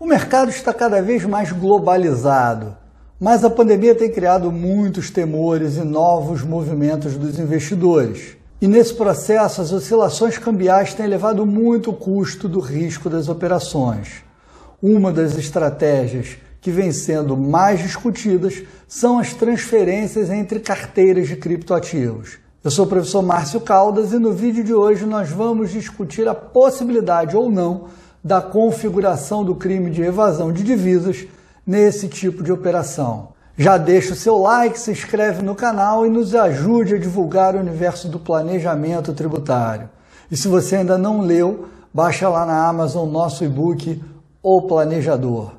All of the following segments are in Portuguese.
O mercado está cada vez mais globalizado, mas a pandemia tem criado muitos temores e novos movimentos dos investidores. E nesse processo, as oscilações cambiais têm elevado muito o custo do risco das operações. Uma das estratégias que vem sendo mais discutidas são as transferências entre carteiras de criptoativos. Eu sou o professor Márcio Caldas e no vídeo de hoje nós vamos discutir a possibilidade ou não da configuração do crime de evasão de divisas nesse tipo de operação. Já deixa o seu like, se inscreve no canal e nos ajude a divulgar o universo do planejamento tributário. E se você ainda não leu, baixa lá na Amazon nosso e-book O Planejador.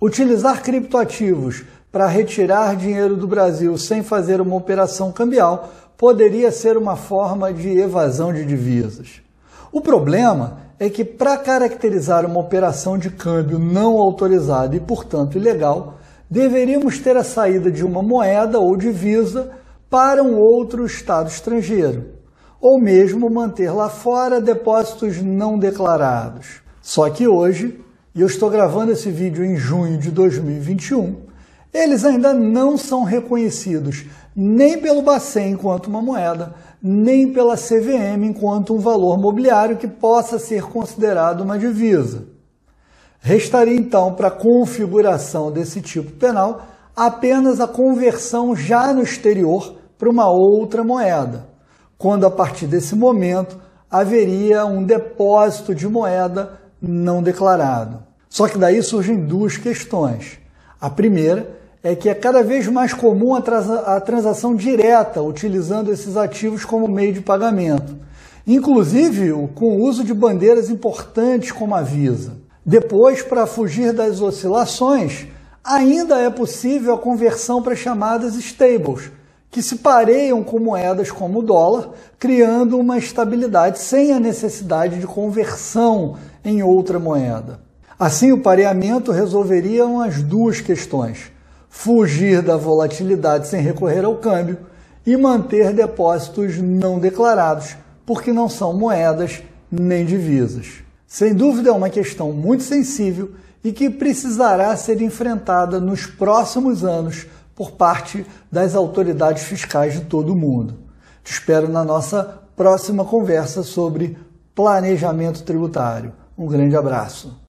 Utilizar criptoativos para retirar dinheiro do Brasil sem fazer uma operação cambial poderia ser uma forma de evasão de divisas. O problema é que, para caracterizar uma operação de câmbio não autorizada e, portanto, ilegal, deveríamos ter a saída de uma moeda ou divisa para um outro Estado estrangeiro, ou mesmo manter lá fora depósitos não declarados. Só que hoje, e eu estou gravando esse vídeo em junho de 2021, eles ainda não são reconhecidos nem pelo Bacen enquanto uma moeda, nem pela CVM enquanto um valor mobiliário que possa ser considerado uma divisa. Restaria então para a configuração desse tipo penal apenas a conversão já no exterior para uma outra moeda, quando a partir desse momento haveria um depósito de moeda não declarado. Só que daí surgem duas questões. A primeira é que é cada vez mais comum a, transação direta utilizando esses ativos como meio de pagamento, inclusive com o uso de bandeiras importantes como a Visa. Depois, para fugir das oscilações, ainda é possível a conversão para chamadas stables, que se pareiam com moedas como o dólar, criando uma estabilidade sem a necessidade de conversão em outra moeda. Assim, o pareamento resolveria as duas questões fugir da volatilidade sem recorrer ao câmbio e manter depósitos não declarados, porque não são moedas nem divisas. Sem dúvida é uma questão muito sensível e que precisará ser enfrentada nos próximos anos por parte das autoridades fiscais de todo o mundo. Te espero na nossa próxima conversa sobre planejamento tributário. Um grande abraço.